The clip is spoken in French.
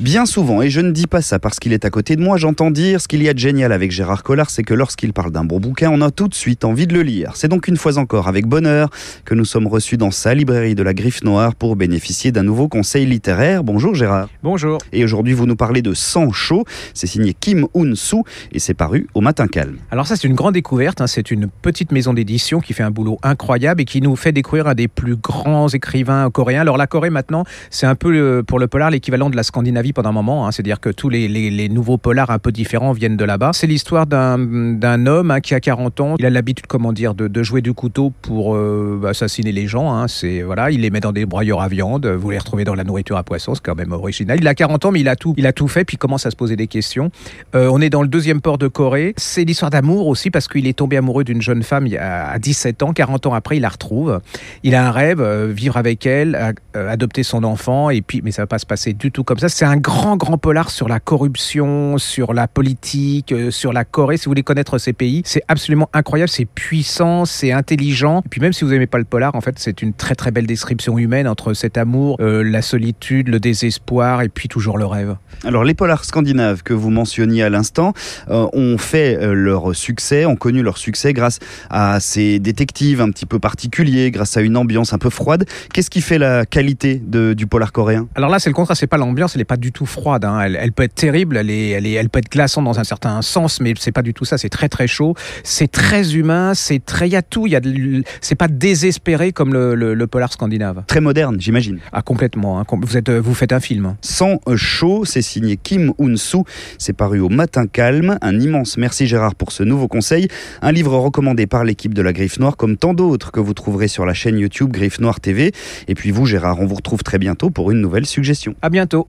Bien souvent, et je ne dis pas ça parce qu'il est à côté de moi, j'entends dire ce qu'il y a de génial avec Gérard Collard, c'est que lorsqu'il parle d'un bon bouquin, on a tout de suite envie de le lire. C'est donc une fois encore avec bonheur que nous sommes reçus dans sa librairie de la Griffe Noire pour bénéficier d'un nouveau conseil littéraire. Bonjour Gérard. Bonjour. Et aujourd'hui, vous nous parlez de Sang chaud. C'est signé Kim Un-soo et c'est paru au Matin Calme. Alors ça, c'est une grande découverte. hein. C'est une petite maison d'édition qui fait un boulot incroyable et qui nous fait découvrir un des plus grands écrivains coréens. Alors la Corée maintenant, c'est un peu le- pour le polar l'équivalent de la Scandinavie pendant un moment. hein. C'est-à-dire que tous les, nouveaux polars un peu différents viennent de là-bas. C'est l'histoire d'un homme hein, qui a 40 ans. Il a l'habitude, comment dire, de, de jouer du couteau pour euh, assassiner les gens. hein. C'est voilà, il les met dans des broyeurs à viande. Vous les retrouvez dans la nourriture à poisson. C'est quand même original. Il a 40 ans, mais il a tout, il a tout fait. Puis il commence à se poser des questions. Euh, on est dans le deuxième port de Corée. C'est l'histoire d'amour aussi parce qu'il est tombé amoureux d'une jeune femme à 17 ans. 40 ans après, il la retrouve. Il a un rêve, euh, vivre avec elle, adopter son enfant. Et puis, mais ça va pas se passer du tout comme ça. C'est un grand, grand polar sur la corruption, sur la politique, euh, sur la Corée. Si vous voulez connaître ces pays, c'est absolument incroyable. C'est puissant, c'est intelligent. Et puis même si vous aimez pas le polar, en fait, c'est une très, très belle description humaine entre cet amour, euh, la solitude, le désespoir et puis toujours le rêve. Alors les polars scandinaves que vous mentionniez à l'instant euh, ont fait leur succès, ont connu leur succès grâce à ces détectives un petit peu particuliers, grâce à une ambiance un peu froide. Qu'est-ce qui fait la qualité de- du polar coréen? Alors là, c'est le contraire, c'est pas l'ambiance, elle est pas du tout froide. hein. Elle, elle peut être terrible, elle, est, elle, est, elle peut être glaçante dans un certain sens, mais c'est pas du tout ça. C'est très très chaud, c'est très humain, c'est très, il y a tout. Y a, c'est pas désespéré comme le, le, le polar scandinave. Très moderne, j'imagine. Ah complètement. hein. Vous êtes, euh, vous faites un film. Sans chaud, c'est signé Kim Un-soo. C'est paru au Matin Calme. Un immense merci Gérard pour ce nouveau conseil. Un livre recommandé par l'équipe de la Griffe Noire, comme tant d'autres que vous trouverez sur la chaîne YouTube Griffe Noire TV. Et puis vous, Gérard, on vous retrouve très bientôt pour une nouvelle suggestion. À bientôt.